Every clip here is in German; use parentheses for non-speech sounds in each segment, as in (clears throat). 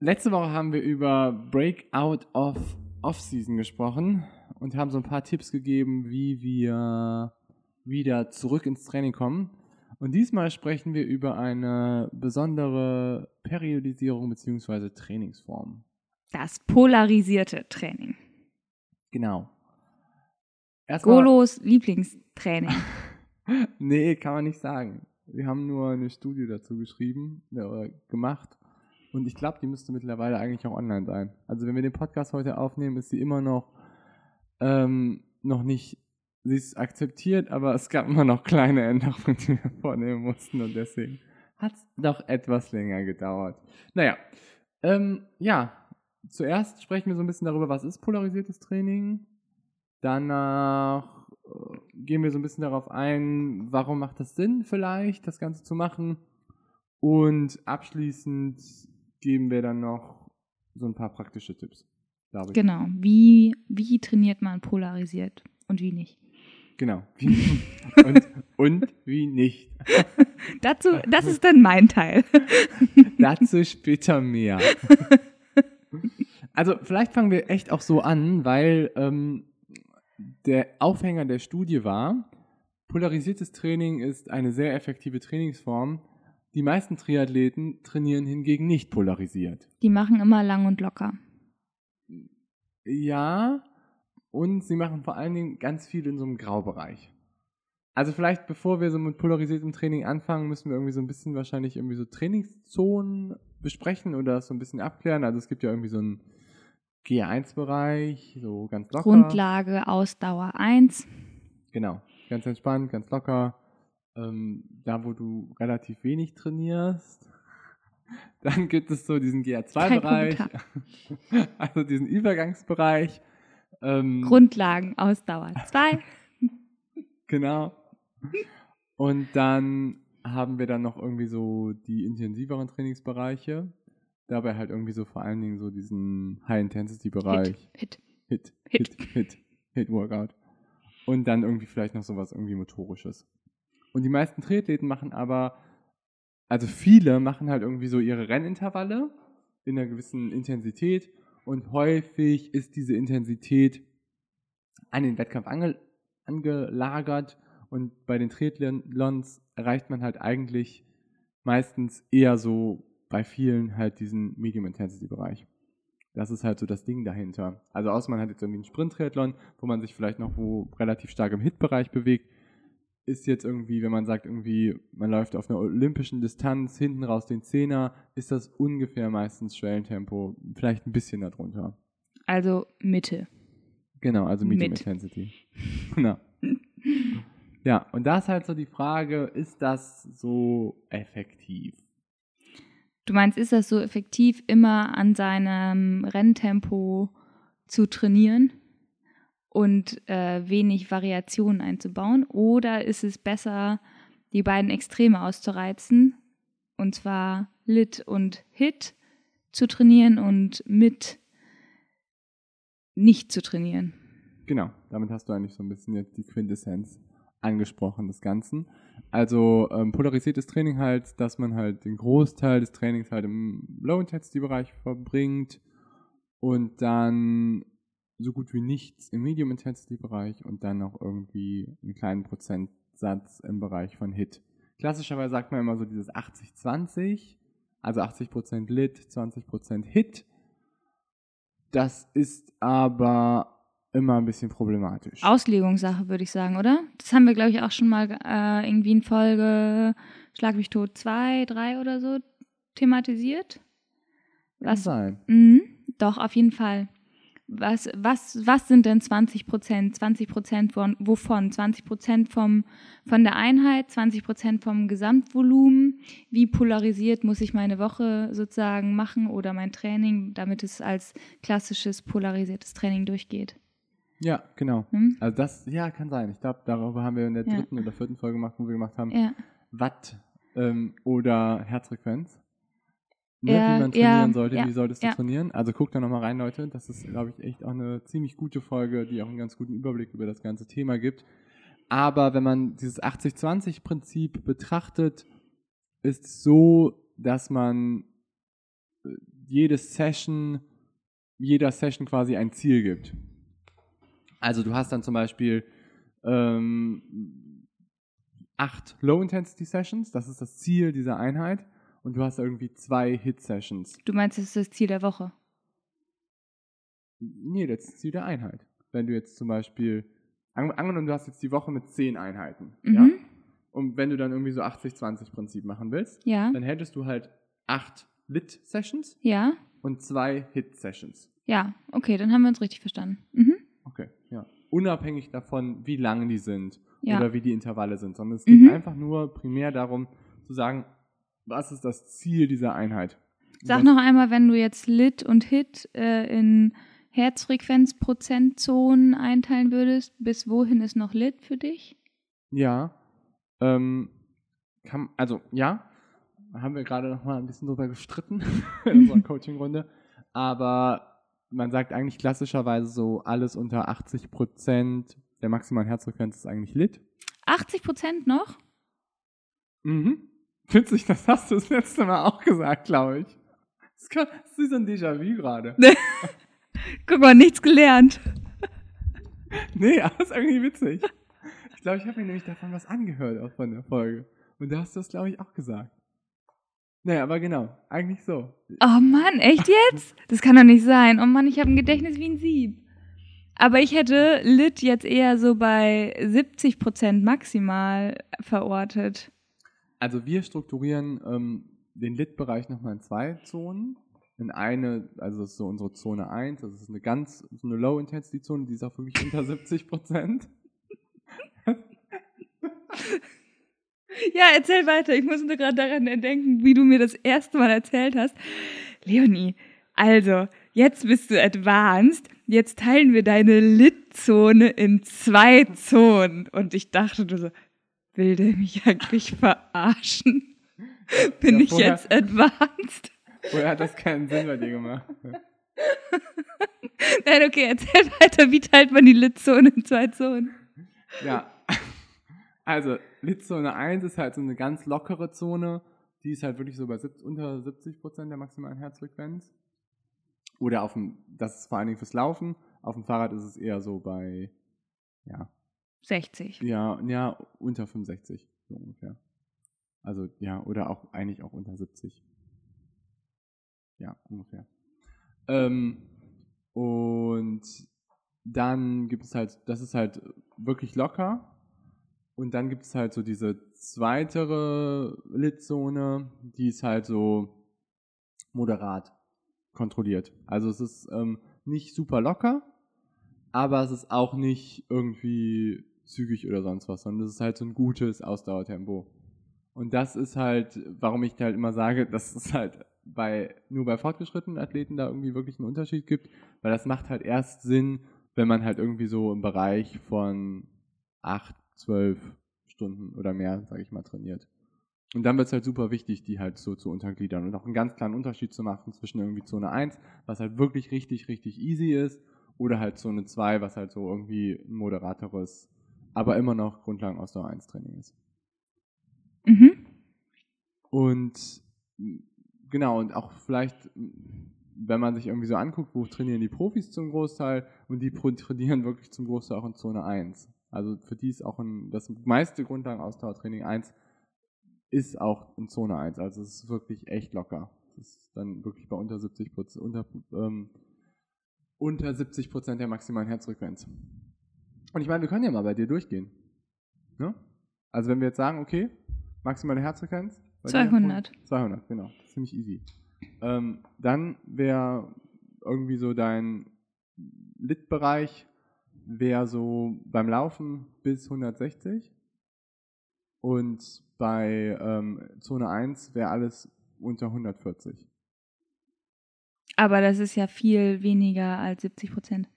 Letzte Woche haben wir über Breakout of Off-Season gesprochen und haben so ein paar Tipps gegeben, wie wir wieder zurück ins Training kommen. Und diesmal sprechen wir über eine besondere Periodisierung bzw. Trainingsform. Das polarisierte Training. Genau. Erstmal, Golos Lieblingstraining. (laughs) nee, kann man nicht sagen. Wir haben nur eine Studie dazu geschrieben äh, oder gemacht. Und ich glaube, die müsste mittlerweile eigentlich auch online sein. Also wenn wir den Podcast heute aufnehmen, ist sie immer noch ähm, noch nicht, sie ist akzeptiert, aber es gab immer noch kleine Änderungen, die wir vornehmen mussten und deswegen hat es doch etwas länger gedauert. Naja, ähm, ja, zuerst sprechen wir so ein bisschen darüber, was ist polarisiertes Training. Danach äh, gehen wir so ein bisschen darauf ein, warum macht das Sinn vielleicht, das Ganze zu machen. Und abschließend geben wir dann noch so ein paar praktische Tipps, glaube ich. Genau. Wie, wie trainiert man polarisiert und wie nicht? Genau. Wie, und, und wie nicht. (laughs) Dazu, das ist dann mein Teil. (laughs) Dazu später mehr. Also vielleicht fangen wir echt auch so an, weil ähm, der Aufhänger der Studie war, polarisiertes Training ist eine sehr effektive Trainingsform. Die meisten Triathleten trainieren hingegen nicht polarisiert. Die machen immer lang und locker. Ja, und sie machen vor allen Dingen ganz viel in so einem Graubereich. Also vielleicht, bevor wir so mit polarisiertem Training anfangen, müssen wir irgendwie so ein bisschen wahrscheinlich irgendwie so Trainingszonen besprechen oder das so ein bisschen abklären. Also es gibt ja irgendwie so einen G1-Bereich, so ganz locker. Grundlage, Ausdauer 1. Genau, ganz entspannt, ganz locker. Ähm, da, wo du relativ wenig trainierst. (laughs) Dann gibt es so diesen GA2-Bereich, (laughs) also diesen Übergangsbereich. Ähm, Grundlagen, Ausdauer 2. (laughs) Genau. Und dann haben wir dann noch irgendwie so die intensiveren Trainingsbereiche. Dabei halt irgendwie so vor allen Dingen so diesen High-Intensity-Bereich. Hit, Hit, Hit. Hit, Hit, Hit Workout. Und dann irgendwie vielleicht noch sowas irgendwie Motorisches. Und die meisten Triathleten machen aber, also viele machen halt irgendwie so ihre Rennintervalle in einer gewissen Intensität und häufig ist diese Intensität an den Wettkampf ange, angelagert und bei den Triathlons erreicht man halt eigentlich meistens eher so bei vielen halt diesen Medium-Intensity-Bereich. Das ist halt so das Ding dahinter. Also außer man hat jetzt irgendwie einen Sprint-Triathlon, wo man sich vielleicht noch wo relativ stark im Hit-Bereich bewegt, ist jetzt irgendwie, wenn man sagt irgendwie, man läuft auf einer olympischen Distanz, hinten raus den Zehner, ist das ungefähr meistens Schwellentempo, vielleicht ein bisschen darunter. Also Mitte. Genau, also Medium Mit. Intensity. (laughs) Genau. Ja, und da ist halt so die Frage, ist das so effektiv? Du meinst, ist das so effektiv, immer an seinem Renntempo zu trainieren und äh, wenig Variationen einzubauen? Oder ist es besser, die beiden Extreme auszureizen, und zwar Lit und Hit zu trainieren und mit nicht zu trainieren? Genau, damit hast du eigentlich so ein bisschen jetzt die Quintessenz angesprochen des Ganzen. Also ähm, polarisiertes Training halt, dass man halt den Großteil des Trainings halt im Low-Intensity-Bereich verbringt und dann so gut wie nichts im Medium-Intensity-Bereich und dann noch irgendwie einen kleinen Prozentsatz im Bereich von Hit. Klassischerweise sagt man immer so dieses 80-20, also 80% Lit, 20% Hit. Das ist aber immer ein bisschen problematisch. Auslegungssache, würde ich sagen, oder? Das haben wir, glaube ich, auch schon mal äh, irgendwie in Folge Schlag mich tot 2, 3 oder so thematisiert. Kann sein. Mhm, doch, auf jeden Fall. Was, was, was sind denn 20 Prozent? 20 Prozent von, wovon? 20 Prozent vom, von der Einheit, 20 Prozent vom Gesamtvolumen? Wie polarisiert muss ich meine Woche sozusagen machen oder mein Training, damit es als klassisches polarisiertes Training durchgeht? Ja, genau. Hm? Also das, ja, kann sein. Ich glaube, darüber haben wir in der Ja. dritten oder vierten Folge gemacht, wo wir gemacht haben, Ja. Watt ähm, oder Herzfrequenz. Ne, Ja, wie man trainieren ja, sollte, ja, wie solltest du trainieren. Also guck da nochmal rein, Leute. Das ist, glaube ich, echt auch eine ziemlich gute Folge, die auch einen ganz guten Überblick über das ganze Thema gibt. Aber wenn man dieses 80-20-Prinzip betrachtet, ist es so, dass man äh, jede Session, jeder Session quasi ein Ziel gibt. Also du hast dann zum Beispiel ähm, acht Low-Intensity-Sessions, das ist das Ziel dieser Einheit, und du hast irgendwie zwei Hit-Sessions. Du meinst, das ist das Ziel der Woche? Nee, das ist das Ziel der Einheit. Wenn du jetzt zum Beispiel, an- angenommen, du hast jetzt die Woche mit zehn Einheiten, ja? Mhm. Und wenn du dann irgendwie so 80-20-Prinzip machen willst, Ja, dann hättest du halt acht Lit-Sessions ja, und zwei Hit-Sessions. ja. Okay, dann haben wir uns richtig verstanden. Mhm. Okay, ja. Unabhängig davon, wie lang die sind Ja. oder wie die Intervalle sind, sondern es geht Mhm. einfach nur primär darum zu sagen, was ist das Ziel dieser Einheit? Sag noch einmal, wenn du jetzt Lit und Hit äh, in Herzfrequenzprozentzonen einteilen würdest, bis wohin ist noch Lit für dich? Ja. Ähm, kann, also, ja, haben wir gerade noch mal ein bisschen drüber gestritten (laughs) in unserer (laughs) Coaching-Runde. Aber man sagt eigentlich klassischerweise so, alles unter 80 Prozent der maximalen Herzfrequenz ist eigentlich Lit. 80 Prozent noch? Mhm. Witzig, das hast du das letzte Mal auch gesagt, glaube ich. Das ist, grad- das ist wie so ein Déjà-vu gerade. (laughs) Guck mal, nichts gelernt. Nee, (laughs) aber ist irgendwie witzig. Ich glaube, ich habe mir nämlich davon was angehört, auch von der Folge. Und da hast du das, glaube ich, auch gesagt. Naja, aber genau, eigentlich so. Oh Mann, echt jetzt? Das kann doch nicht sein. Oh Mann, ich habe ein Gedächtnis wie ein Sieb. Aber ich hätte Lit jetzt eher so bei 70 Prozent maximal verortet. Also wir strukturieren ähm, den Lit-Bereich nochmal in zwei Zonen. In eine, also das ist so unsere Zone 1, das ist eine ganz, so eine Low-Intensity-Zone, die ist auch wirklich unter 70 Prozent. Ja, erzähl weiter. Ich muss nur gerade daran denken, wie du mir das erste Mal erzählt hast. Leonie, also, jetzt bist du advanced. Jetzt teilen wir deine Lit-Zone in zwei Zonen. Und ich dachte, du so, will der mich eigentlich verarschen? Bin Ja, ich jetzt advanced? Woher hat das keinen Sinn bei dir gemacht? (laughs) Nein, okay, erzähl weiter. Wie teilt man die Lit-Zone in zwei Zonen? Ja, also Litzone 1 ist halt so eine ganz lockere Zone. Die ist halt wirklich so bei 70, unter 70 Prozent der maximalen Herzfrequenz. Oder auf dem, das ist vor allen Dingen fürs Laufen. Auf dem Fahrrad ist es eher so bei, ja, 60. ja, ja, unter 65, so ungefähr. Also, ja, oder auch eigentlich auch unter 70. Ja, ungefähr. Ähm, und dann gibt es halt, das ist halt wirklich locker. Und dann gibt es halt so diese zweitere Litzone, die ist halt so moderat kontrolliert. Also es ist ähm, nicht super locker, aber es ist auch nicht irgendwie zügig oder sonst was, sondern es ist halt so ein gutes Ausdauertempo. Und das ist halt, warum ich halt immer sage, dass es halt bei, nur bei fortgeschrittenen Athleten da irgendwie wirklich einen Unterschied gibt, weil das macht halt erst Sinn, wenn man halt irgendwie so im Bereich von acht, zwölf Stunden oder mehr, sage ich mal, trainiert. Und dann wird es halt super wichtig, die halt so zu untergliedern und auch einen ganz klaren Unterschied zu machen zwischen irgendwie Zone 1, was halt wirklich richtig, richtig easy ist, oder halt Zone 2, was halt so irgendwie ein moderateres, aber immer noch Grundlagen Ausdauer 1 Training ist. Mhm. Und genau, und auch vielleicht, wenn man sich irgendwie so anguckt, wo trainieren die Profis zum Großteil und die trainieren wirklich zum Großteil auch in Zone 1. Also für die ist auch ein, das meiste Grundlagen-Ausdauertraining 1 ist auch in Zone 1. Also es ist wirklich echt locker. Das ist dann wirklich bei unter 70 Prozent, unter, ähm, unter 70 Prozent der maximalen Herzfrequenz. Und ich meine, wir können ja mal bei dir durchgehen. Ne? Also wenn wir jetzt sagen, okay, maximale Herzfrequenz. bei dir 200. 200, genau. Ziemlich easy. Ähm, dann wäre irgendwie so dein Lit-Bereich wäre so beim Laufen bis 160 und bei ähm, Zone 1 wäre alles unter 140. Aber das ist ja viel weniger als 70 Prozent.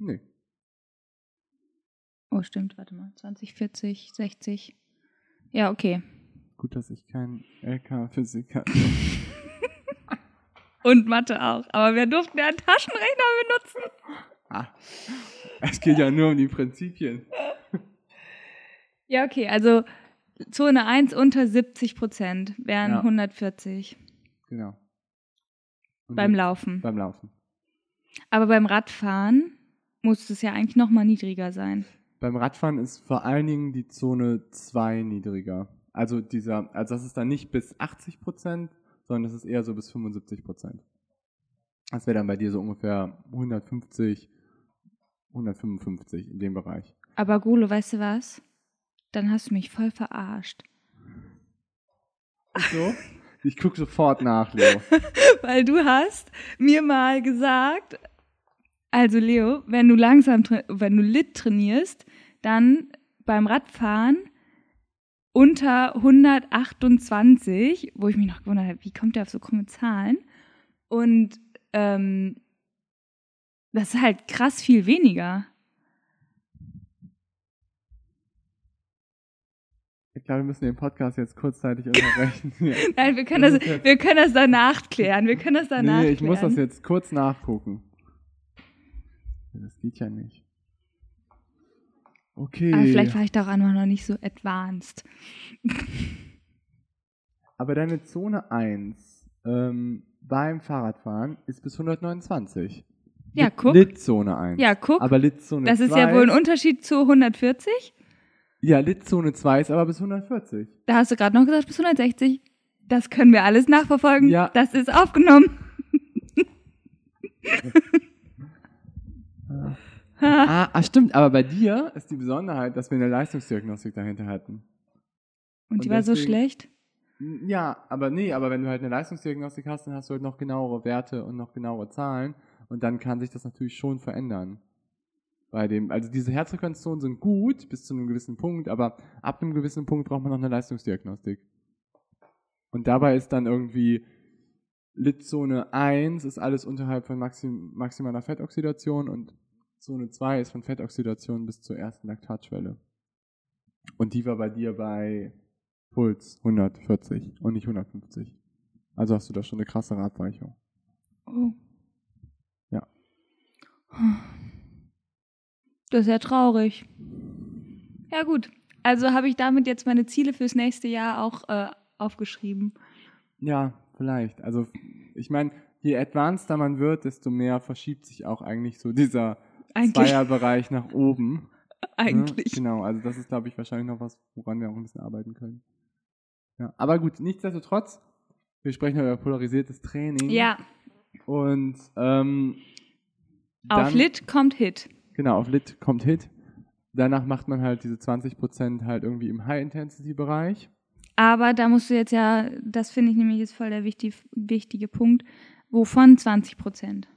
Nee. Oh, stimmt, warte mal. 20, 40, 60. Ja, okay. Gut, dass ich kein LK-Physiker (laughs) Und Mathe auch. Aber wir durften ja einen Taschenrechner benutzen. Ah, es geht ja nur um die Prinzipien. (laughs) Ja, okay. Also Zone 1 unter 70 Prozent wären Ja. 140 Genau. Und beim Laufen. Beim Laufen. Aber beim Radfahren muss es ja eigentlich noch mal niedriger sein. Beim Radfahren ist vor allen Dingen die Zone 2 niedriger. Also dieser, also das ist dann nicht bis 80 Prozent, sondern das ist eher so bis 75 Prozent. Das wäre dann bei dir so ungefähr 150, 155 in dem Bereich. Aber Golo, weißt du was? Dann hast du mich voll verarscht. So? (laughs) Ich gucke sofort nach, Leo. (laughs) Weil du hast mir mal gesagt, also Leo, wenn du langsam, wenn du Lit trainierst, dann beim Radfahren unter 128, wo ich mich noch gewundert habe, wie kommt der auf so krumme Zahlen? Und ähm, das ist halt krass viel weniger. Ich glaube, wir müssen den Podcast jetzt kurzzeitig unterbrechen. (laughs) Nein, wir können Das das, wir können das danach klären. Wir können das danach Nee, ich klären. muss das jetzt kurz nachgucken. Das geht ja nicht. Okay. Aber vielleicht war ich da auch einfach noch nicht so advanced. (laughs) Aber deine Zone 1 ähm, beim Fahrradfahren ist bis 129. Ja, Lit- guck. Litzone 1. Ja, guck. Aber Litzone Das 2. ist ja wohl ein Unterschied zu 140. Ja, Litzone 2 ist aber bis 140. Da hast du gerade noch gesagt bis 160. Das können wir alles nachverfolgen. Ja. Das ist aufgenommen. (laughs) ah, ah, stimmt. Aber bei dir ist die Besonderheit, dass wir eine Leistungsdiagnostik dahinter hatten. Und die Und war so deswegen- schlecht. Ja, aber nee, aber wenn du halt eine Leistungsdiagnostik hast, dann hast du halt noch genauere Werte und noch genauere Zahlen und dann kann sich das natürlich schon verändern. Bei dem, also diese Herzfrequenzzonen sind gut bis zu einem gewissen Punkt, aber ab einem gewissen Punkt braucht man noch eine Leistungsdiagnostik. Und dabei ist dann irgendwie Litzone 1 ist alles unterhalb von maxim, maximaler Fettoxidation und Zone 2 ist von Fettoxidation bis zur ersten Laktatschwelle. Und die war bei dir bei Puls 140 und nicht 150. Also hast du da schon eine krassere Abweichung. Oh. Ja. Das ist ja traurig. Ja gut. Also habe ich damit jetzt meine Ziele fürs nächste Jahr auch äh, aufgeschrieben. Ja, vielleicht. Also ich meine, je advanceder man wird, desto mehr verschiebt sich auch eigentlich so dieser Eigentlich. Zweierbereich nach oben. ne? Eigentlich. Genau, also das ist, glaube ich, wahrscheinlich noch was, woran wir auch ein bisschen arbeiten können. Ja, aber gut, nichtsdestotrotz, wir sprechen ja über polarisiertes Training. Ja, Und ähm, auf Lit kommt Hit. Genau, auf Lit kommt Hit. Danach macht man halt diese 20% halt irgendwie im High-Intensity-Bereich. Aber da musst du jetzt ja, das finde ich nämlich ist voll der wichtig, wichtige Punkt, wovon 20 Prozent.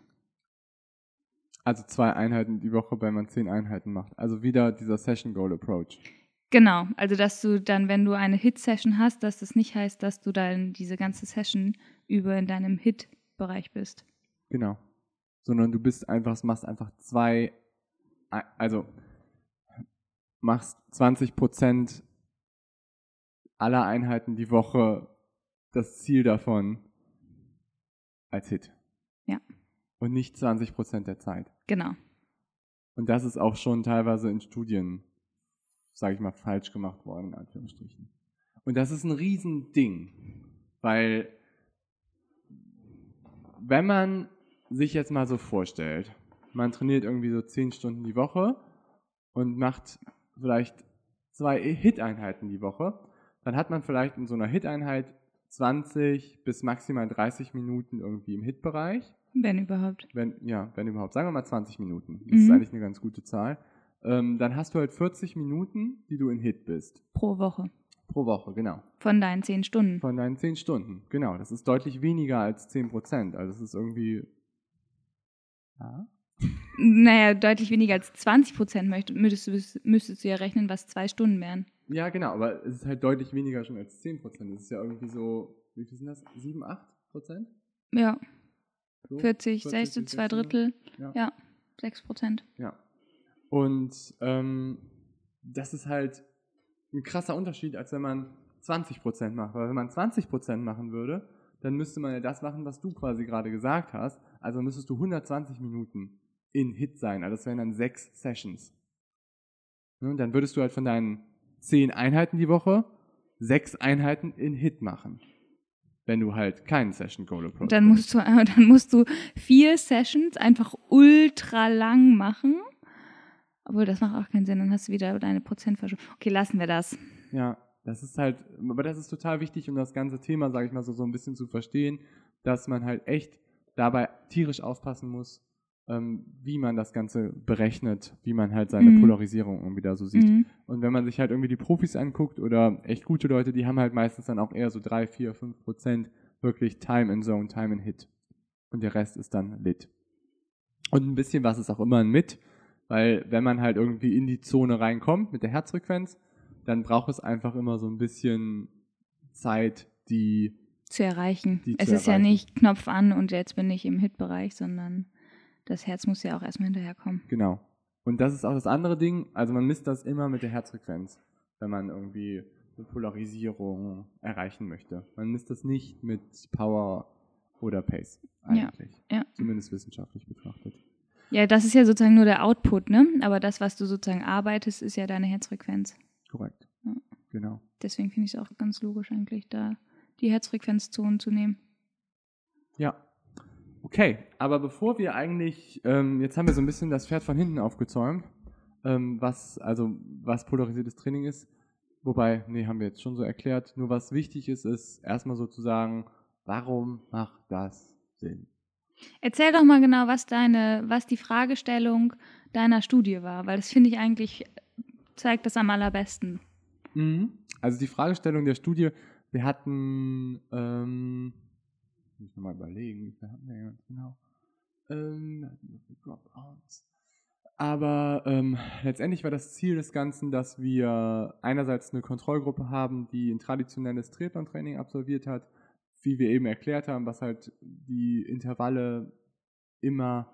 Also zwei Einheiten die Woche, wenn man zehn Einheiten macht. Also wieder dieser Session-Goal-Approach. Genau, also dass du dann, wenn du eine Hit-Session hast, dass das nicht heißt, dass du dann diese ganze Session über in deinem Hit-Bereich bist. Genau. Sondern du bist einfach, machst einfach zwei, Ei- also machst 20% aller Einheiten die Woche das Ziel davon als Hit. Ja. Und nicht 20% der Zeit. Genau. Und das ist auch schon teilweise in Studien, sage ich mal, falsch gemacht worden, in Anführungsstrichen. Und das ist ein Riesending, weil wenn man sich jetzt mal so vorstellt, man trainiert irgendwie so 10 Stunden die Woche und macht vielleicht zwei Hit-Einheiten die Woche, dann hat man vielleicht in so einer Hit-Einheit 20 bis maximal 30 Minuten irgendwie im Hit-Bereich Wenn überhaupt. wenn, ja, wenn überhaupt, sagen wir mal 20 Minuten. Das ist Mhm. eigentlich eine ganz gute Zahl. Ähm, dann hast du halt 40 Minuten, die du in Hit bist. Pro Woche. Pro Woche, genau. Von deinen 10 Stunden. Von deinen 10 Stunden. Genau. Das ist deutlich weniger als 10 Prozent. Also das ist irgendwie Ja. Naja, deutlich weniger als 20 Prozent müsstest, du- müsstest du ja rechnen, was zwei Stunden wären. Ja, genau, aber es ist halt deutlich weniger schon als 10%. Das ist ja irgendwie so, wie viel sind das? 7, 8%? Ja, So? 40, 40, 60, zwei 60, Drittel. Ja. Ja, 6 Prozent. Ja. Und ähm, das ist halt ein krasser Unterschied, als wenn man 20% macht. Weil wenn man 20% machen würde, dann müsste man ja das machen, was du quasi gerade gesagt hast. Also müsstest du 120 Minuten in Hit sein. Also das wären dann sechs Sessions. Ne, Und dann würdest du halt von deinen 10 Einheiten die Woche sechs Einheiten in Hit machen. Wenn du halt keinen Session Goal Approach dann musst du, dann musst du vier Sessions einfach ultra lang machen. Obwohl, das macht auch keinen Sinn. Dann hast du wieder deine Prozentverschwendung. Okay, lassen wir das. Ja, das ist halt, aber das ist total wichtig, um das ganze Thema, sage ich mal so, so ein bisschen zu verstehen, dass man halt echt dabei tierisch aufpassen muss, wie man das Ganze berechnet, wie man halt seine Mhm. Polarisierung irgendwie da so sieht. Mhm. Und wenn man sich halt irgendwie die Profis anguckt oder echt gute Leute, die haben halt meistens dann auch eher so drei, vier, fünf Prozent wirklich Time in Zone, Time in Hit. Und der Rest ist dann Lit. Und ein bisschen was ist auch immer ein Mit, weil wenn man halt irgendwie in die Zone reinkommt mit der Herzfrequenz, dann braucht es einfach immer so ein bisschen Zeit, die Zu erreichen. Die es zu ist ja erreichen. nicht Knopf an und jetzt bin ich im Hitbereich, sondern das Herz muss ja auch erstmal hinterherkommen. Genau. Und das ist auch das andere Ding. Also man misst das immer mit der Herzfrequenz, wenn man irgendwie eine Polarisierung erreichen möchte. Man misst das nicht mit Power oder Pace Ja, eigentlich. ja. Zumindest wissenschaftlich betrachtet. Ja, das ist ja sozusagen nur der Output, ne? Aber das, was du sozusagen arbeitest, ist ja deine Herzfrequenz. Korrekt. Ja. Genau. Deswegen finde ich es auch ganz logisch eigentlich, da die Herzfrequenzzonen zu nehmen. Ja. Okay, aber bevor wir eigentlich, ähm, jetzt haben wir so ein bisschen das Pferd von hinten aufgezäumt, ähm, was, also, was polarisiertes Training ist. Wobei, nee, haben wir jetzt schon so erklärt. Nur was wichtig ist, ist erstmal sozusagen, warum macht das Sinn? Erzähl doch mal genau, was deine, was die Fragestellung deiner Studie war, weil das finde ich eigentlich zeigt das am allerbesten. Also die Fragestellung der Studie, wir hatten, ähm, muss ich nochmal überlegen, wie viel hatten wir ganz genau? Ähm, hatten Dropouts. Aber ähm, letztendlich war das Ziel des Ganzen, dass wir einerseits eine Kontrollgruppe haben, die ein traditionelles Triathlon-Training absolviert hat, wie wir eben erklärt haben, was halt die Intervalle immer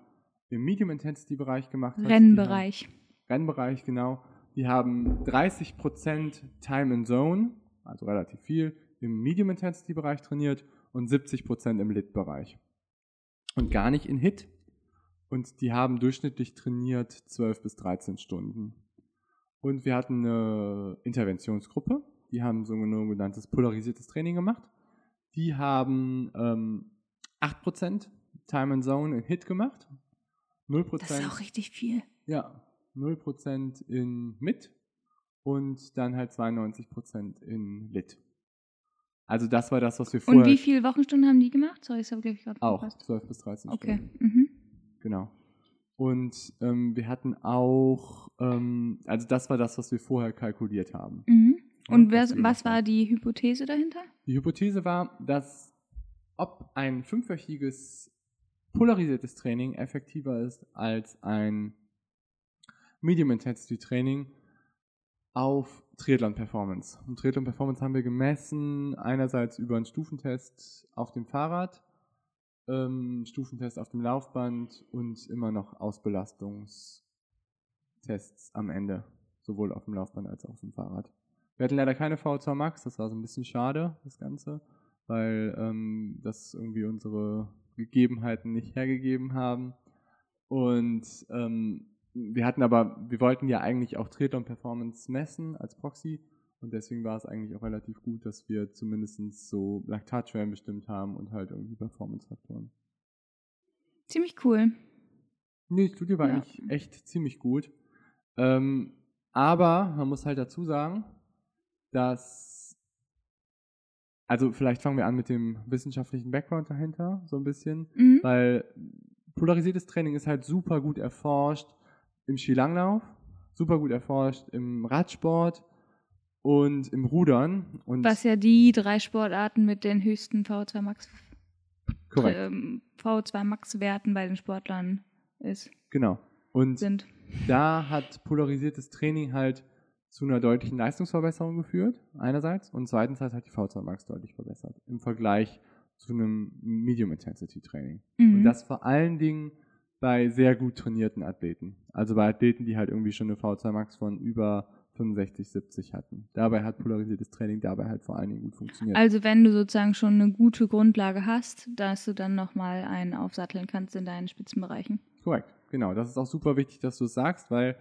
im Medium-Intensity-Bereich gemacht hat. Rennbereich. Rennbereich, genau. Die haben 30% Time in Zone, also relativ viel, im Medium Intensity Bereich trainiert und 70% im Lit Bereich. Und gar nicht in Hit. Und die haben durchschnittlich trainiert 12 bis 13 Stunden. Und wir hatten eine Interventionsgruppe, die haben so ein sogenanntes polarisiertes Training gemacht. Die haben ähm, 8% Time in Zone in Hit gemacht. 0% Das ist auch richtig viel. ja, 0% in Mit und dann halt 92% in Lit. Also das war das, was wir vorher Und wie viele Wochenstunden haben die gemacht? Sorry, das habe ich gerade auch verpasst. 12 bis 13 Okay. Stunden. Mhm. Genau. Und ähm, wir hatten auch, ähm, also das war das, was wir vorher kalkuliert haben. Mhm. Ja, Und wer, was war die Hypothese dahinter? Die Hypothese war, dass ob ein fünfwöchiges polarisiertes Training effektiver ist als ein Medium Intensity Training auf Triathlon Performance. Und Triathlon Performance haben wir gemessen, einerseits über einen Stufentest auf dem Fahrrad, ähm, Stufentest auf dem Laufband und immer noch Ausbelastungstests am Ende, sowohl auf dem Laufband als auch auf dem Fahrrad. Wir hatten leider keine VO2 Max, das war so ein bisschen schade, das Ganze, weil ähm, das irgendwie unsere Gegebenheiten nicht hergegeben haben. Und ähm, wir hatten aber, wir wollten ja eigentlich auch Triathlon Performance messen als Proxy und deswegen war es eigentlich auch relativ gut, dass wir zumindest so Laktatschwellen bestimmt haben und halt irgendwie Performance-Faktoren. Ziemlich cool. Nee, die Studie war Ja. eigentlich echt ziemlich gut. Ähm, aber man muss halt dazu sagen, dass, also vielleicht fangen wir an mit dem wissenschaftlichen Background dahinter, so ein bisschen, Mhm. weil polarisiertes Training ist halt super gut erforscht im Skilanglauf, super gut erforscht im Radsport und im Rudern. Und Was ja die drei Sportarten mit den höchsten VO2 Max ähm, VO2 Max Werten bei den Sportlern ist, Genau. Und sind. da hat polarisiertes Training halt zu einer deutlichen Leistungsverbesserung geführt, einerseits, und zweitens hat halt die V2 Max deutlich verbessert im Vergleich zu einem Medium-Intensity-Training. Mhm. Und das vor allen Dingen bei sehr gut trainierten Athleten. Also bei Athleten, die halt irgendwie schon eine V2 Max von über 65, 70 hatten. Dabei hat polarisiertes Training dabei halt vor allen Dingen gut funktioniert. Also wenn du sozusagen schon eine gute Grundlage hast, dass du dann nochmal einen aufsatteln kannst in deinen Spitzenbereichen. Korrekt, genau. Das ist auch super wichtig, dass du es sagst, weil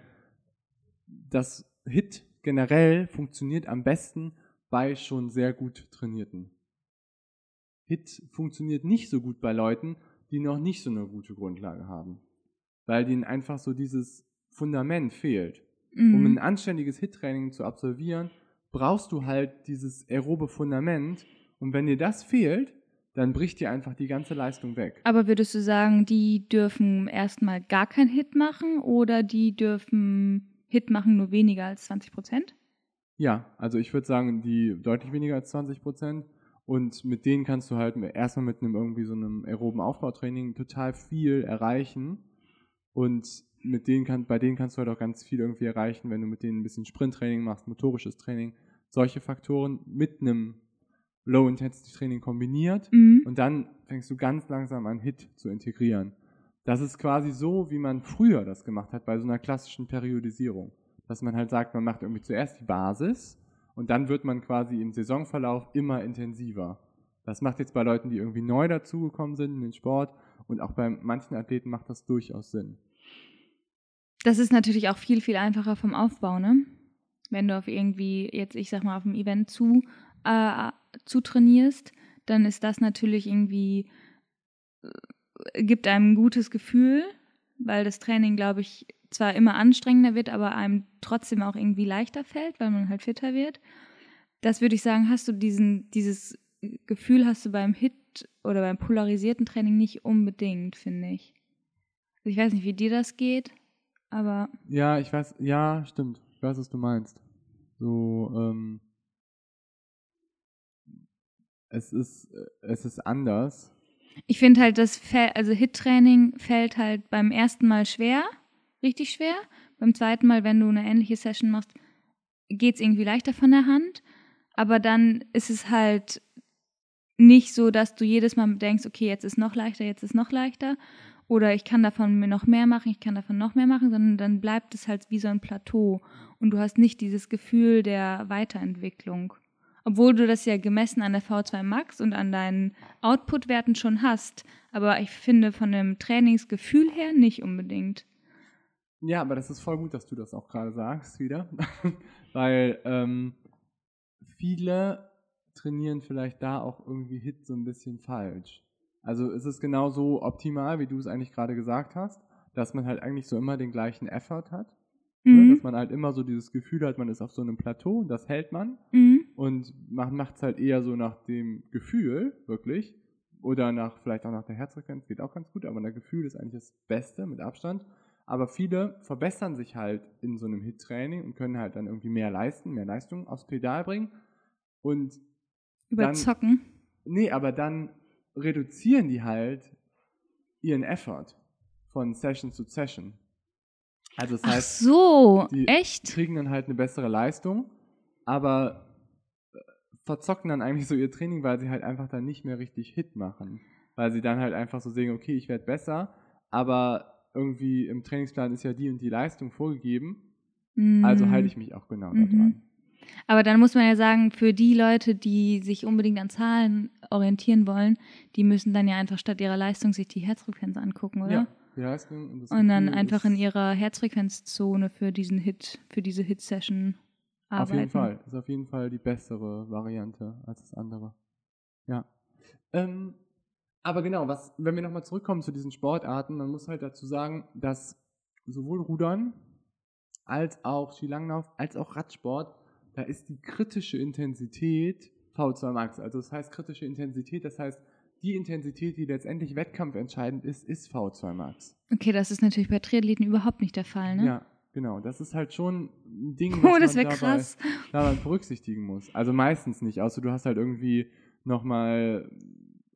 das Hit generell funktioniert am besten bei schon sehr gut trainierten. Hit funktioniert nicht so gut bei Leuten, die noch nicht so eine gute Grundlage haben, weil denen einfach so dieses Fundament fehlt. Um Mhm. ein anständiges Hit-Training zu absolvieren, brauchst du halt dieses aerobe Fundament und wenn dir das fehlt, dann bricht dir einfach die ganze Leistung weg. Aber würdest du sagen, die dürfen erstmal gar keinen Hit machen oder die dürfen Hit machen nur weniger als 20 Prozent? Ja, also ich würde sagen, die deutlich weniger als 20 Prozent. Und mit denen kannst du halt erstmal mit einem irgendwie so einem aeroben Aufbautraining total viel erreichen. Und mit denen kann, bei denen kannst du halt auch ganz viel irgendwie erreichen, wenn du mit denen ein bisschen Sprinttraining machst, motorisches Training, solche Faktoren mit einem Low-Intensity-Training kombiniert. Mhm. Und dann fängst du ganz langsam an, Hit zu integrieren. Das ist quasi so, wie man früher das gemacht hat bei so einer klassischen Periodisierung. Dass man halt sagt, man macht irgendwie zuerst die Basis und dann wird man quasi im Saisonverlauf immer intensiver. Das macht jetzt bei Leuten, die irgendwie neu dazugekommen sind in den Sport und auch bei manchen Athleten macht das durchaus Sinn. Das ist natürlich auch viel, viel einfacher vom Aufbau, ne? Wenn du auf irgendwie, jetzt ich sag mal, auf dem Event zu, äh, zu trainierst, dann ist das natürlich irgendwie, äh, gibt einem ein gutes Gefühl, weil das Training, glaube ich, zwar immer anstrengender wird, aber einem trotzdem auch irgendwie leichter fällt, weil man halt fitter wird. Das würde ich sagen, hast du diesen, dieses Gefühl hast du beim Hit oder beim polarisierten Training nicht unbedingt, finde ich. Also ich weiß nicht, wie dir das geht, aber Ja, ich weiß, ja, stimmt. Ich weiß, was du meinst. So, ähm, es ist, es ist anders. Ich finde halt, das also Hit-Training fällt halt beim ersten Mal schwer, richtig schwer. Beim zweiten Mal, wenn du eine ähnliche Session machst, geht es irgendwie leichter von der Hand. Aber dann ist es halt nicht so, dass du jedes Mal denkst, okay, jetzt ist noch leichter, jetzt ist noch leichter. Oder ich kann davon mir noch mehr machen, ich kann davon noch mehr machen, sondern dann bleibt es halt wie so ein Plateau. Und du hast nicht dieses Gefühl der Weiterentwicklung. Obwohl du das ja gemessen an der V2 Max und an deinen Output-Werten schon hast. Aber ich finde von dem Trainingsgefühl her nicht unbedingt. Ja, aber das ist voll gut, dass du das auch gerade sagst wieder. (laughs) Weil ähm, viele trainieren vielleicht da auch irgendwie Hit so ein bisschen falsch. Also es ist genau so optimal, wie du es eigentlich gerade gesagt hast, dass man halt eigentlich so immer den gleichen Effort hat. Ne? Mhm. Dass man halt immer so dieses Gefühl hat, man ist auf so einem Plateau und das hält man. Mhm. Und man macht es halt eher so nach dem Gefühl, wirklich. Oder nach, vielleicht auch nach der Herzfrequenz, geht auch ganz gut, aber das Gefühl ist eigentlich das Beste mit Abstand. Aber viele verbessern sich halt in so einem Hit-Training und können halt dann irgendwie mehr leisten, mehr Leistung aufs Pedal bringen. Und Überzocken. nee, aber dann reduzieren die halt ihren Effort von Session zu Session. Also das Ach heißt, so, die echt? kriegen dann halt eine bessere Leistung, aber äh, verzocken dann eigentlich so ihr Training, weil sie halt einfach dann nicht mehr richtig Hit machen. Weil sie dann halt einfach so sehen, okay, ich werde besser, aber irgendwie im Trainingsplan ist ja die und die Leistung vorgegeben, also Mhm. halte ich mich auch genau Mhm. daran. Aber dann muss man ja sagen, für die Leute, die sich unbedingt an Zahlen orientieren wollen, die müssen dann ja einfach statt ihrer Leistung sich die Herzfrequenz angucken, oder? Ja, die Leistung und das Und dann einfach in ihrer Herzfrequenzzone für diesen Hit, für diese Hit-Session arbeiten. Auf jeden Fall. Ist auf jeden Fall die bessere Variante als das andere. Ja. Ähm, aber genau, was, wenn wir nochmal zurückkommen zu diesen Sportarten, man muss halt dazu sagen, dass sowohl Rudern als auch Skilanglauf, als auch Radsport, da ist die kritische Intensität V2 Max. Also das heißt kritische Intensität, das heißt die Intensität, die letztendlich wettkampfentscheidend ist, ist V2 Max. Okay, das ist natürlich bei Triathleten überhaupt nicht der Fall, ne? Ja, genau. Das ist halt schon ein Ding, Oh, was das man dabei, dabei berücksichtigen muss. Also meistens nicht, außer du hast halt irgendwie nochmal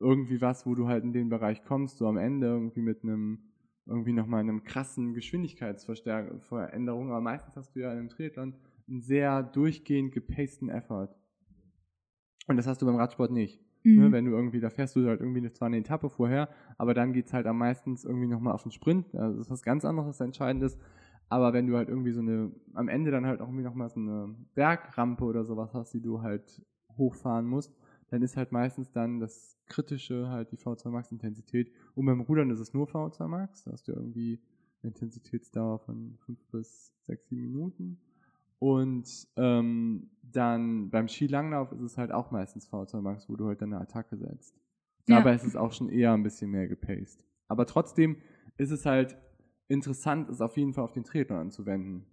irgendwie was, wo du halt in den Bereich kommst, so am Ende irgendwie mit einem irgendwie nochmal einem krassen Geschwindigkeitsveränderung, aber meistens hast du ja in einem Triathlon einen sehr durchgehend gepaceden Effort. Und das hast du beim Radsport nicht. Mhm. Ne? Wenn du irgendwie, da fährst du halt irgendwie zwar eine Etappe vorher, aber dann geht's halt am meistens irgendwie nochmal auf den Sprint. Also das ist was ganz anderes, was Entscheidendes. Aber wenn du halt irgendwie so eine, am Ende dann halt irgendwie nochmal so eine Bergrampe oder sowas hast, die du halt hochfahren musst, dann ist halt meistens dann das Kritische halt die V2 Max Intensität. Und beim Rudern ist es nur V2 Max. Da hast du irgendwie eine Intensitätsdauer von 5 bis 6, 7 Minuten. Und ähm, dann beim Skilanglauf ist es halt auch meistens V2 Max, wo du halt deine Attacke setzt. Ja. Dabei ist es auch schon eher ein bisschen mehr gepaced. Aber trotzdem ist es halt interessant, es auf jeden Fall auf den Triathlon anzuwenden.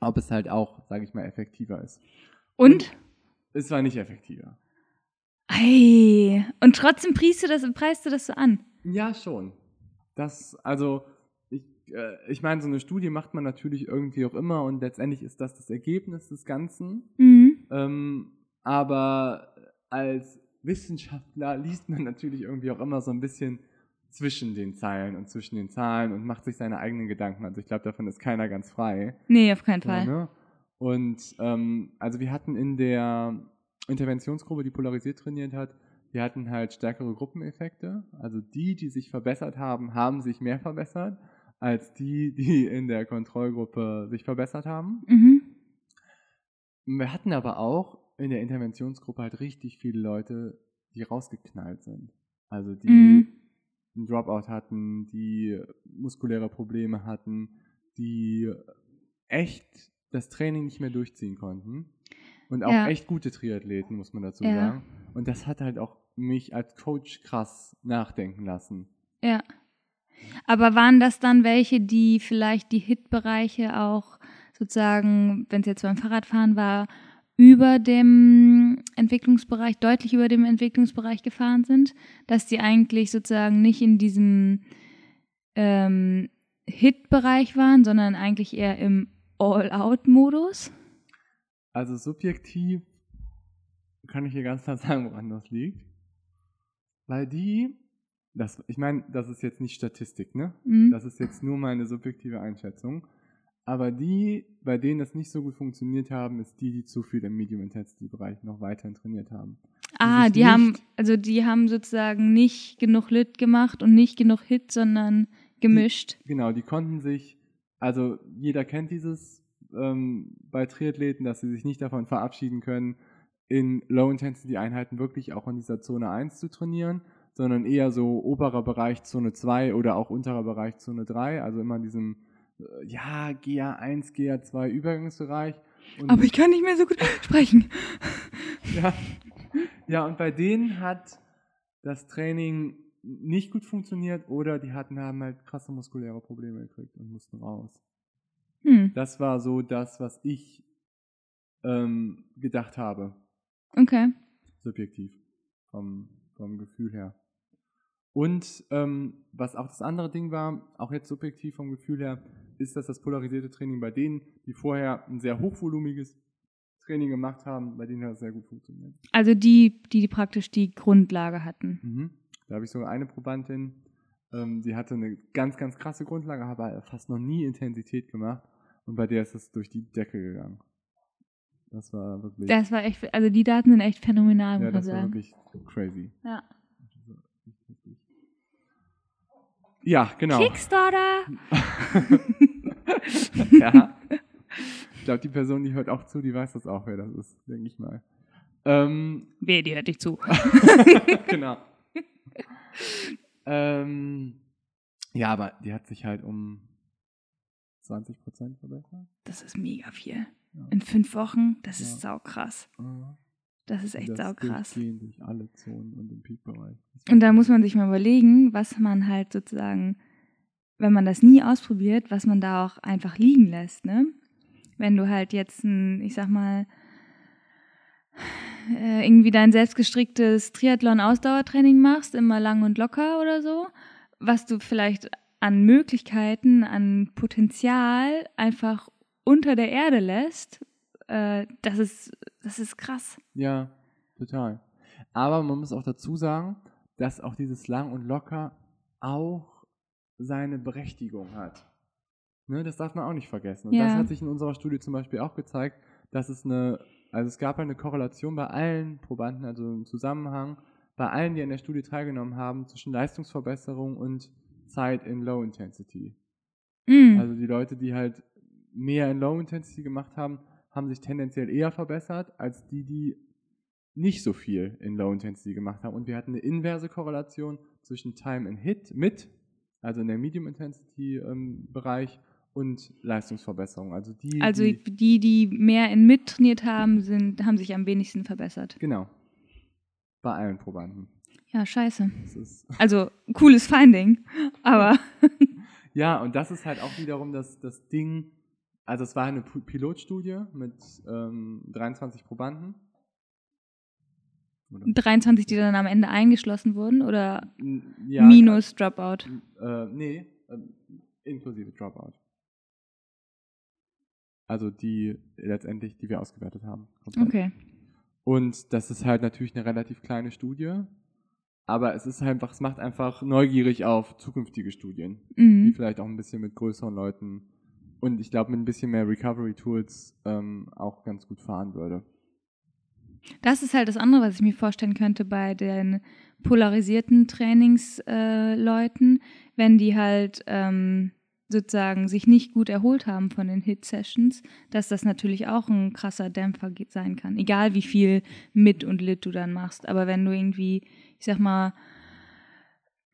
Ob es halt auch, sage ich mal, effektiver ist. Und? Es war nicht effektiver. Ei. Und trotzdem priest du das, preist du das so an. Ja, schon. Das, also, ich, äh, ich meine, so eine Studie macht man natürlich irgendwie auch immer und letztendlich ist das das Ergebnis des Ganzen. Mhm. Ähm, aber als Wissenschaftler liest man natürlich irgendwie auch immer so ein bisschen zwischen den Zeilen und zwischen den Zahlen und macht sich seine eigenen Gedanken. Also ich glaube, davon ist keiner ganz frei. Nee, auf keinen Fall. ne? Und ähm, also wir hatten in der Interventionsgruppe, die polarisiert trainiert hat, wir hatten halt stärkere Gruppeneffekte. Also die, die sich verbessert haben, haben sich mehr verbessert als die, die in der Kontrollgruppe sich verbessert haben. Mhm. Wir hatten aber auch in der Interventionsgruppe halt richtig viele Leute, die rausgeknallt sind. Also die Mhm. einen Dropout hatten, die muskuläre Probleme hatten, die echt das Training nicht mehr durchziehen konnten. Und auch Ja. echt gute Triathleten, muss man dazu Ja. sagen. Und das hat halt auch mich als Coach krass nachdenken lassen. Ja. Aber waren das dann welche, die vielleicht die Hit-Bereiche auch sozusagen, wenn es jetzt beim Fahrradfahren war, über dem Entwicklungsbereich, deutlich über dem Entwicklungsbereich gefahren sind, dass die eigentlich sozusagen nicht in diesem ähm, Hit-Bereich waren, sondern eigentlich eher im All-Out-Modus? Also subjektiv kann ich hier ganz klar (laughs) sagen, woran das liegt. Weil die, das, ich meine, das ist jetzt nicht Statistik, ne? Mhm. Das ist jetzt nur meine subjektive Einschätzung. Aber die, bei denen das nicht so gut funktioniert haben, ist die, die zu viel im Medium-Intensity-Bereich noch weiterhin trainiert haben. Ah, die haben, also die haben sozusagen nicht genug Lit gemacht und nicht genug Hit, sondern gemischt. Genau, die konnten sich, also jeder kennt dieses ähm, bei Triathleten, dass sie sich nicht davon verabschieden können, in Low-Intensity-Einheiten wirklich auch in dieser Zone 1 zu trainieren, sondern eher so oberer Bereich Zone 2 oder auch unterer Bereich Zone 3, also immer in diesem äh, ja, GA1, GA2 Übergangsbereich. Und Aber ich kann nicht mehr so gut sprechen. Ja. ja, und bei denen hat das Training nicht gut funktioniert oder die hatten haben halt krasse muskuläre Probleme gekriegt und mussten raus. Hm, Das war so das, was ich ähm, gedacht habe, okay. subjektiv, vom, vom Gefühl her. Und ähm, was auch das andere Ding war, auch jetzt subjektiv vom Gefühl her, ist, dass das polarisierte Training bei denen, die vorher ein sehr hochvolumiges Training gemacht haben, bei denen hat es sehr gut funktioniert. Also die, die praktisch die Grundlage hatten. Mhm. Da habe ich sogar eine Probandin, ähm, die hatte eine ganz, ganz krasse Grundlage, aber fast noch nie Intensität gemacht. Und bei der ist es durch die Decke gegangen. Das war wirklich, Das war echt, also die Daten sind echt phänomenal, ja, muss man das war sagen. wirklich crazy. Ja. Ja, genau. Kickstarter! (laughs) ja. Ich glaube, die Person, die hört auch zu, die weiß das auch, wer das ist, denke ich mal. Ähm, Wer, die hört dich zu. (laughs) genau. (laughs) ähm, ja, aber die hat sich halt um 20 Prozent verbessert. Das ist mega viel. Ja. In fünf Wochen, das ist Ja. saukrass. Mhm. Das ist echt das saukrass. durchgehend durch alle Zonen und im Peakbereich. Und da muss man sich mal überlegen, was man halt sozusagen, wenn man das nie ausprobiert, was man da auch einfach liegen lässt, ne? Wenn du halt jetzt ein, ich sag mal, äh, irgendwie dein selbstgestricktes Triathlon-Ausdauertraining machst, immer lang und locker oder so, was du vielleicht an Möglichkeiten, an Potenzial einfach unter der Erde lässt, äh, das ist, das ist krass. Ja, total. Aber man muss auch dazu sagen, dass auch dieses lang und locker auch seine Berechtigung hat. Ne, das darf man auch nicht vergessen. Und Ja. das hat sich in unserer Studie zum Beispiel auch gezeigt, dass es eine, also es gab eine Korrelation bei allen Probanden, also einen Zusammenhang bei allen, die an der Studie teilgenommen haben, zwischen Leistungsverbesserung und Zeit in Low Intensity. Mhm. Also die Leute, die halt mehr in Low Intensity gemacht haben, haben sich tendenziell eher verbessert als die, die nicht so viel in Low Intensity gemacht haben. Und wir hatten eine inverse Korrelation zwischen Time in Hit mit, also in der Medium Intensity ähm, Bereich und Leistungsverbesserung. Also die, also die die, die mehr in mit trainiert haben, sind, haben sich am wenigsten verbessert. genau bei allen Probanden. Ja, scheiße. (laughs) Also cooles Finding, aber Ja, und das ist halt auch wiederum das, das Ding, also es war eine Pilotstudie mit ähm, 23 Probanden. Oder? 23, die dann am Ende eingeschlossen wurden oder Ja, minus Dropout. Äh, nee, äh, inklusive Dropout. Also die letztendlich, die wir ausgewertet haben. komplett. Okay. Und das ist halt natürlich eine relativ kleine Studie, aber es ist einfach, es macht einfach neugierig auf zukünftige Studien. die Mhm. vielleicht auch ein bisschen mit größeren Leuten und ich glaube mit ein bisschen mehr Recovery Tools ähm, auch ganz gut fahren würde. Das ist halt das andere, was ich mir vorstellen könnte bei den polarisierten Trainingsleuten, äh, wenn die halt ähm, sozusagen sich nicht gut erholt haben von den Hit-Sessions, dass das natürlich auch ein krasser Dämpfer sein kann. Egal wie viel mit und lit du dann machst. Aber wenn du irgendwie, ich sag mal,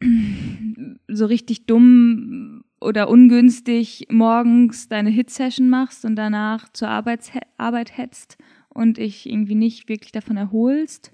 (clears throat) so richtig dumm oder ungünstig morgens deine Hit-Session machst und danach zur Arbeits Arbeit hetzt und dich irgendwie nicht wirklich davon erholst,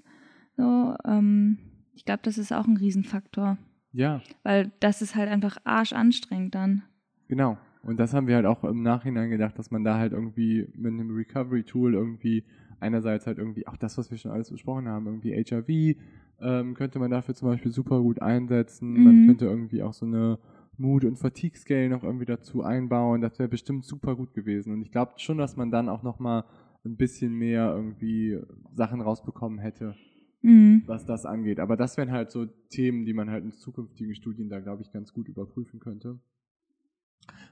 so, ähm, ich glaube, das ist auch ein Riesenfaktor, Ja, weil das ist halt einfach arschanstrengend dann. genau. Und das haben wir halt auch im Nachhinein gedacht, dass man da halt irgendwie mit einem Recovery Tool irgendwie einerseits halt irgendwie auch das, was wir schon alles besprochen haben, irgendwie HIV ähm, könnte man dafür zum Beispiel super gut einsetzen. Man Mhm. könnte irgendwie auch so eine Mood- und Fatigue-Scale noch irgendwie dazu einbauen. Das wäre bestimmt super gut gewesen. Und ich glaube schon, dass man dann auch nochmal ein bisschen mehr irgendwie Sachen rausbekommen hätte, Mhm. was das angeht. Aber das wären halt so Themen, die man halt in zukünftigen Studien da, glaube ich, ganz gut überprüfen könnte.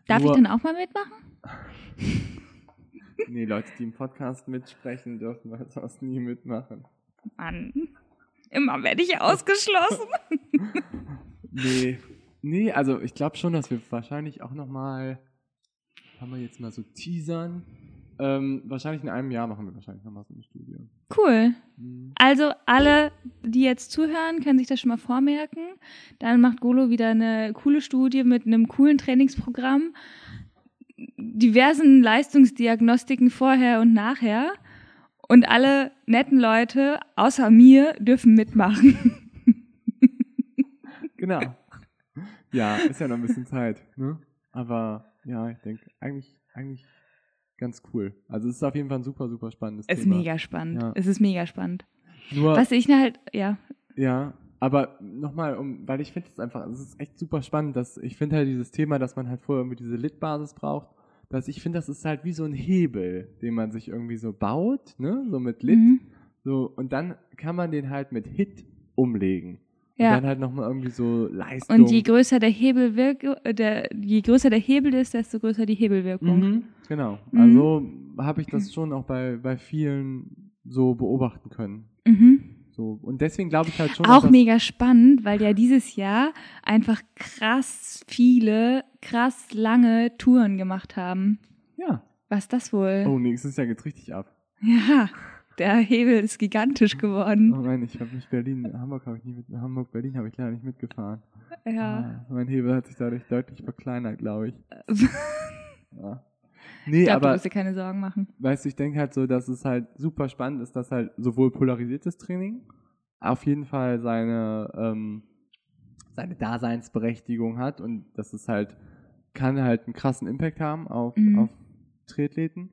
Darf Nur- ich dann auch mal mitmachen? (laughs) Nee, Leute, die im Podcast mitsprechen, dürfen wir (laughs) sonst nie mitmachen. Mann, immer werde ich ausgeschlossen. (laughs) Nee, nee, also ich glaube schon, dass wir wahrscheinlich auch nochmal, kann man jetzt mal so teasern, ähm, wahrscheinlich in einem Jahr machen wir wahrscheinlich nochmal so eine Studie. Cool. Mhm. Also alle, die jetzt zuhören, können sich das schon mal vormerken. Dann macht Golo wieder eine coole Studie mit einem coolen Trainingsprogramm, diversen Leistungsdiagnostiken vorher und nachher. Und alle netten Leute, außer mir, dürfen mitmachen. (laughs) Genau. Ja, ist ja noch ein bisschen Zeit, ne? Aber ja, ich denke, eigentlich, eigentlich ganz cool. Also es ist auf jeden Fall ein super, super spannendes Es ist Thema. mega spannend. Ja. Es ist mega spannend. Nur, Was ich halt, ja, Ja, aber nochmal, um, weil ich finde es einfach, es ist echt super spannend, dass ich finde halt dieses Thema, dass man halt vorher irgendwie diese Lit-Basis braucht, dass ich finde, das ist halt wie so ein Hebel, den man sich irgendwie so baut, ne, so mit Lit, Mhm. so, und dann kann man den halt mit Hit umlegen. Und Ja. dann halt nochmal irgendwie so Leistung. Und je größer der Hebel wirk äh, der, je größer der Hebel ist, desto größer die Hebelwirkung. Mhm, genau. Mhm. Also habe ich das schon auch bei, bei vielen so beobachten können. Mhm. So. Und deswegen glaube ich halt schon, Auch mega spannend, weil ja dieses Jahr einfach krass viele, krass lange Touren gemacht haben. Ja. Was ist das wohl? Oh, nächstes Jahr geht's richtig ab. Ja, der Hebel ist gigantisch Oh geworden. nein, ich habe nicht Berlin, Hamburg habe ich nie mit, Hamburg, Berlin habe ich leider nicht mitgefahren. Ja. Ah, mein Hebel hat sich dadurch deutlich verkleinert, glaube ich. Ich (laughs) Ja. Nee, glaube, du aber musst dir keine Sorgen machen. weißt du, ich denke halt so, dass es halt super spannend ist, dass halt sowohl polarisiertes Training auf jeden Fall seine, ähm, seine Daseinsberechtigung hat und dass es halt, kann halt einen krassen Impact haben auf, Mhm. auf Triathleten.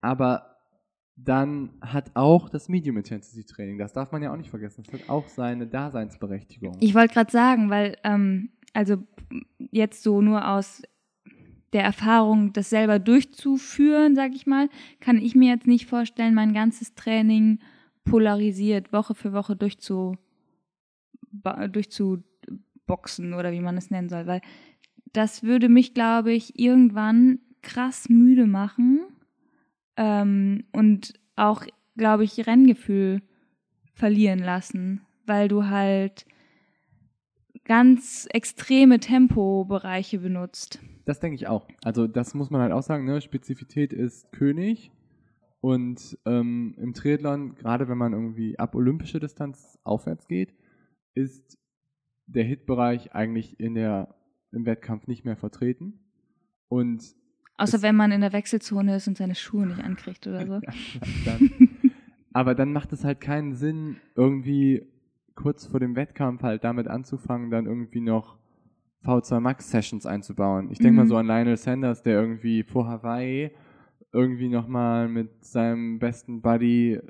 Aber dann hat auch das Medium Intensity Training, das darf man ja auch nicht vergessen, das hat auch seine Daseinsberechtigung. Ich wollte gerade sagen, weil, ähm, also jetzt so nur aus der Erfahrung, das selber durchzuführen, sag ich mal, kann ich mir jetzt nicht vorstellen, mein ganzes Training polarisiert Woche für Woche durchzu, durchzuboxen oder wie man es nennen soll, weil das würde mich, glaube ich, irgendwann krass müde machen ähm, und auch, glaube ich, Renngefühl verlieren lassen, weil du halt ganz extreme Tempobereiche benutzt. Das denke ich auch. Also das muss man halt auch sagen, ne? Spezifität ist König. Und ähm, im Triathlon, gerade wenn man irgendwie ab olympische Distanz aufwärts geht, ist der Hitbereich eigentlich in der, im Wettkampf nicht mehr vertreten. Und Außer wenn man in der Wechselzone ist und seine Schuhe nicht ankriegt oder so. (laughs) dann, aber dann macht es halt keinen Sinn, irgendwie kurz vor dem Wettkampf halt damit anzufangen, dann irgendwie noch V2 Max Sessions einzubauen. Ich denke mal Mhm. so an Lionel Sanders, der irgendwie vor Hawaii irgendwie nochmal mit seinem besten Buddy äh,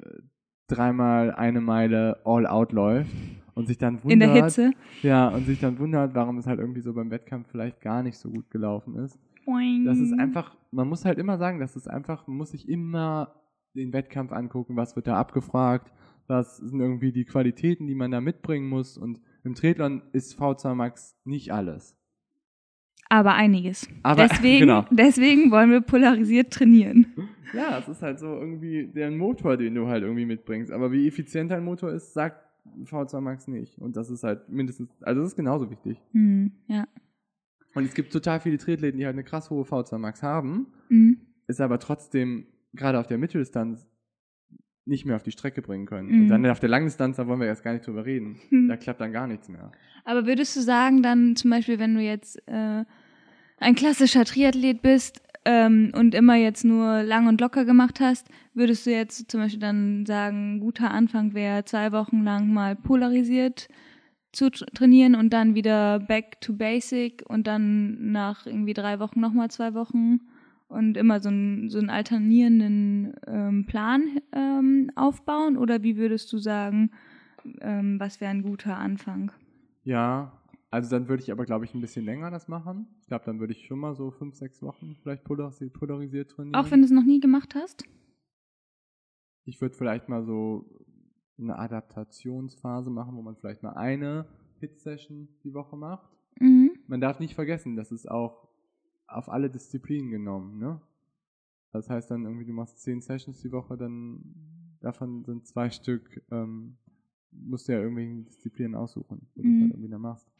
dreimal eine Meile all out läuft und sich dann wundert, In der Hitze. ja, und sich dann wundert, warum es halt irgendwie so beim Wettkampf vielleicht gar nicht so gut gelaufen ist. Das Mhm. ist einfach, man muss halt immer sagen, das ist einfach, man muss sich immer den Wettkampf angucken, was wird da abgefragt, was sind irgendwie die Qualitäten, die man da mitbringen muss und im Triathlon ist V2 Max nicht alles. Aber einiges. Aber- (laughs) deswegen, genau. deswegen wollen wir polarisiert trainieren. Ja, es ist halt so irgendwie der Motor, den du halt irgendwie mitbringst, aber wie effizient ein Motor ist, sagt V2 Max nicht und das ist halt mindestens, also das ist genauso wichtig. Hm, ja. Und es gibt total viele Triathleten, die halt eine krass hohe V2 Max haben, Mhm. ist aber trotzdem gerade auf der Mitteldistanz nicht mehr auf die Strecke bringen können. Mhm. Und dann auf der Langdistanz, da wollen wir erst gar nicht drüber reden. Hm. Da klappt dann gar nichts mehr. Aber würdest du sagen, dann zum Beispiel, wenn du jetzt äh, ein klassischer Triathlet bist ähm, und immer jetzt nur lang und locker gemacht hast, würdest du jetzt zum Beispiel dann sagen, guter Anfang wäre, zwei Wochen lang mal polarisiert zu tr- trainieren und dann wieder back to basic und dann nach irgendwie drei Wochen nochmal zwei Wochen und immer so, ein, so einen alternierenden ähm, Plan ähm, aufbauen? Oder wie würdest du sagen, ähm, was wäre ein guter Anfang? Ja, also dann würde ich aber, glaube ich, ein bisschen länger das machen. Ich glaube, dann würde ich schon mal so fünf, sechs Wochen vielleicht polarisiert, polarisiert trainieren. Auch wenn du es noch nie gemacht hast? ich würde vielleicht mal so eine Adaptationsphase machen, wo man vielleicht mal eine Hit-Session die Woche macht. Mhm. Man darf nicht vergessen, das ist auch auf alle Disziplinen genommen, ne? Das heißt dann irgendwie, du machst zehn Sessions die Woche, dann davon sind zwei Stück, ähm, musst du ja irgendwelche Disziplinen aussuchen, wo du Mhm. halt irgendwie dann machst.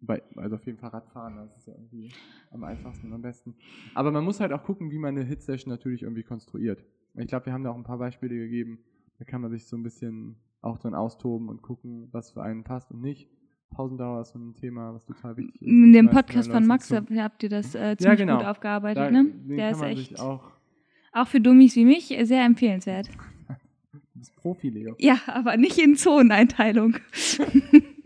Bei, also auf jeden Fall Radfahren, das ist ja irgendwie am einfachsten und am besten. Aber man muss halt auch gucken, wie man eine Hit-Session natürlich irgendwie konstruiert. Ich glaube, wir haben da auch ein paar Beispiele gegeben. Da kann man sich so ein bisschen auch drin austoben und gucken, was für einen passt und nicht. Pausendauer ist so ein Thema, was total wichtig ist. In dem Podcast von Max habt ihr das äh, ziemlich genau. gut aufgearbeitet, da, ne? Den Der ist echt, auch, auch für Dummies wie mich, sehr empfehlenswert. (laughs) du bist Profi, Leo. Ja, aber nicht in Zoneneinteilung. (laughs)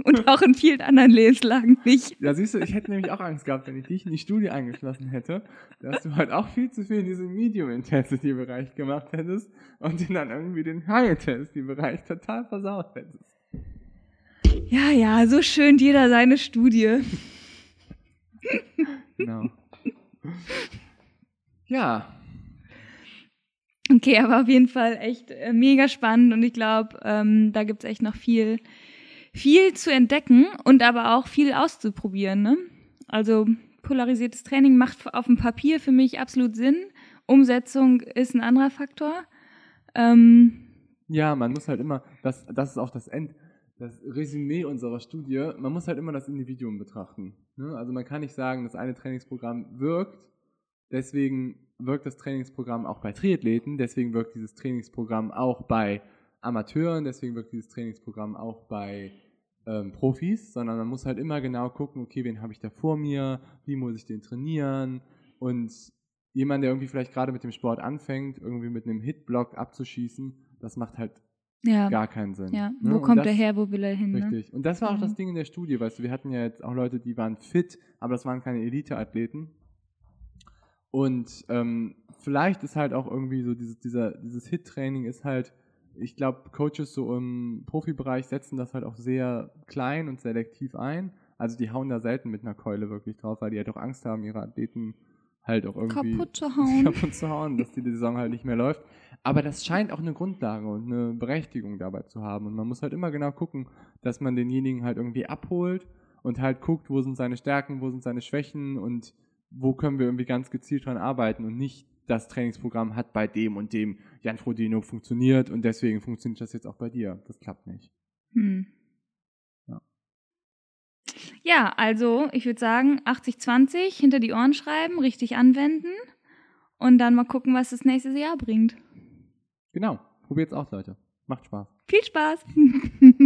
Und auch in vielen anderen Lebenslagen nicht. Ja, siehst du, ich hätte nämlich auch Angst gehabt, wenn ich dich in die Studie eingeschlossen hätte, dass du halt auch viel zu viel in diesem Medium-Intensity-Bereich gemacht hättest und dann irgendwie den High-Intensity-Bereich total versaut hättest. Ja, ja, so schön jeder seine Studie. Genau. Ja, Okay, aber auf jeden Fall echt äh, mega spannend und ich glaube, ähm, da gibt's echt noch viel, viel zu entdecken und aber auch viel auszuprobieren. Ne? Also polarisiertes Training macht auf dem Papier für mich absolut Sinn. Umsetzung ist ein anderer Faktor. Ähm, Ja, man muss halt immer, das, das ist auch das End, das Resümee unserer Studie, man muss halt immer das Individuum betrachten. Ne? Also man kann nicht sagen, das eine Trainingsprogramm wirkt, deswegen wirkt das Trainingsprogramm auch bei Triathleten, deswegen wirkt dieses Trainingsprogramm auch bei Amateuren, deswegen wirkt dieses Trainingsprogramm auch bei ähm, Profis, sondern man muss halt immer genau gucken, okay, wen habe ich da vor mir, wie muss ich den trainieren und jemand, der irgendwie vielleicht gerade mit dem Sport anfängt, irgendwie mit einem Hitblock abzuschießen, das macht halt ja, gar keinen Sinn. ja. ne? Wo Und kommt das, er her, wo will er hin? Ne? Richtig. Und das war auch Mhm. das Ding in der Studie, weißt du, wir hatten ja jetzt auch Leute, die waren fit, aber das waren keine Elite-Athleten. Und ähm, vielleicht ist halt auch irgendwie so dieses, dieser, dieses Hit-Training ist halt, ich glaube, Coaches so im Profibereich setzen das halt auch sehr klein und selektiv ein. Also die hauen da selten mit einer Keule wirklich drauf, weil die halt auch Angst haben, ihre Athleten halt auch irgendwie Kaputt zu hauen. (laughs) kaputt zu hauen, dass die Saison halt nicht mehr läuft. Aber das scheint auch eine Grundlage und eine Berechtigung dabei zu haben. Und man muss halt immer genau gucken, dass man denjenigen halt irgendwie abholt und halt guckt, wo sind seine Stärken, wo sind seine Schwächen und wo können wir irgendwie ganz gezielt dran arbeiten und nicht das Trainingsprogramm hat bei dem und dem Jan Frodeno funktioniert und deswegen funktioniert das jetzt auch bei dir. Das klappt nicht. Hm. Ja. Ja, also ich würde sagen, 80-20 hinter die Ohren schreiben, richtig anwenden und dann mal gucken, was das nächste Jahr bringt. Genau. Probiert's aus, Leute. Macht Spaß. Viel Spaß! (laughs)